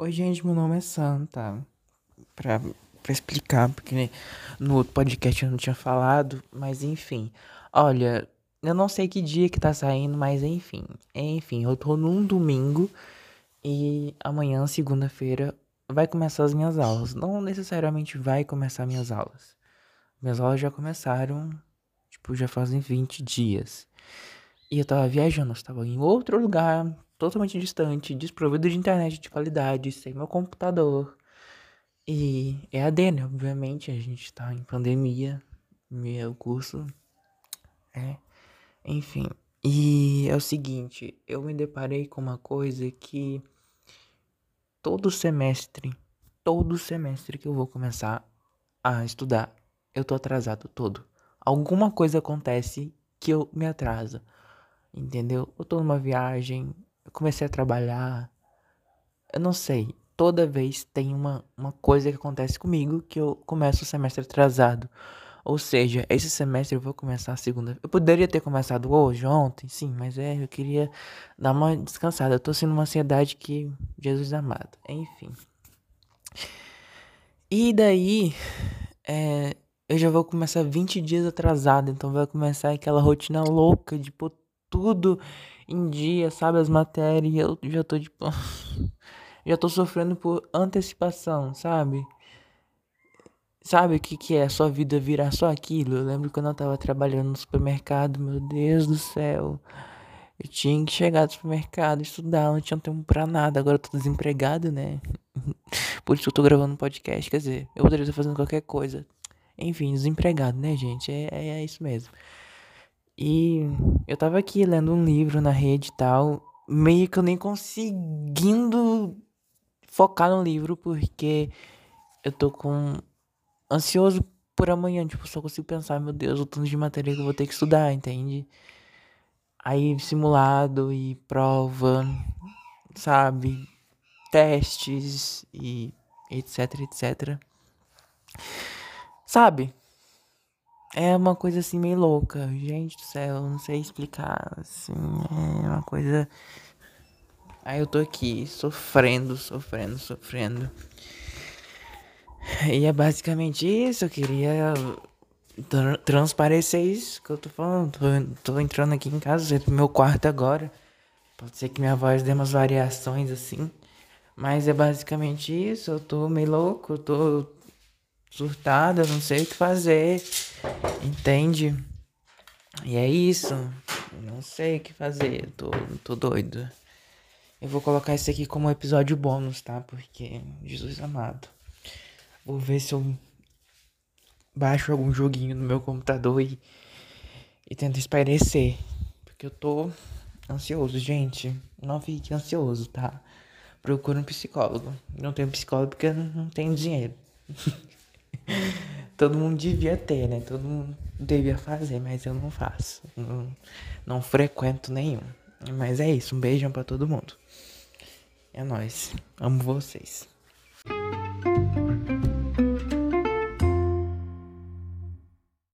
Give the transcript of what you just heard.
Oi, gente, meu nome é Santa. Pra, pra explicar, porque no outro podcast eu não tinha falado, mas enfim. Olha, eu não sei que dia que tá saindo, mas enfim. Enfim, eu tô num domingo e amanhã, segunda-feira, vai começar as minhas aulas. Não necessariamente vai começar minhas aulas. Minhas aulas já começaram, tipo, já fazem 20 dias. E eu tava viajando, eu estava em outro lugar, totalmente distante, desprovido de internet de qualidade, sem meu computador. E é AD, né? Obviamente, a gente tá em pandemia, meu curso é. Enfim. E é o seguinte, eu me deparei com uma coisa que todo semestre, todo semestre que eu vou começar a estudar, eu tô atrasado todo. Alguma coisa acontece que eu me atraso. Entendeu? Eu tô numa viagem, comecei a trabalhar. Eu não sei. Toda vez tem uma, uma coisa que acontece comigo que eu começo o semestre atrasado. Ou seja, esse semestre eu vou começar a segunda. Eu poderia ter começado hoje, ontem, sim, mas é, eu queria dar uma descansada. Eu tô sendo uma ansiedade que Jesus amado. Enfim. E daí, é, eu já vou começar 20 dias atrasado, então vai começar aquela rotina louca de pôr tudo em dia, sabe? As matérias, eu já tô tipo. já tô sofrendo por antecipação, sabe? Sabe o que, que é sua vida virar só aquilo? Eu lembro quando eu tava trabalhando no supermercado, meu Deus do céu. Eu tinha que chegar do supermercado, estudar, não tinha tempo pra nada. Agora eu tô desempregado, né? Por isso eu tô gravando um podcast. Quer dizer, eu poderia estar fazendo qualquer coisa. Enfim, desempregado, né, gente? É, é, é isso mesmo. E eu tava aqui lendo um livro na rede e tal, meio que eu nem conseguindo focar no livro porque eu tô com ansioso por amanhã, tipo, só consigo pensar, meu Deus, o tanto de matéria que eu vou ter que estudar, entende? Aí simulado e prova, sabe? Testes e etc, etc. Sabe? É uma coisa assim meio louca. Gente do céu, não sei explicar. Assim, é uma coisa. Aí eu tô aqui sofrendo, sofrendo, sofrendo. E é basicamente isso. Eu queria tr transparecer isso que eu tô falando. Tô, tô entrando aqui em casa, pro meu quarto agora. Pode ser que minha voz dê umas variações assim. Mas é basicamente isso. Eu tô meio louco, eu tô surtada, não sei o que fazer. Entende? E é isso. Não sei o que fazer. Tô, tô doido. Eu vou colocar isso aqui como episódio bônus, tá? Porque, Jesus amado. Vou ver se eu baixo algum joguinho no meu computador e, e tento espairecer. Porque eu tô ansioso, gente. Não fique ansioso, tá? Procure um psicólogo. Não tenho psicólogo porque eu não tenho dinheiro. Todo mundo devia ter, né? Todo mundo devia fazer, mas eu não faço. Não, não frequento nenhum. Mas é isso. Um beijão para todo mundo. É nóis. Amo vocês.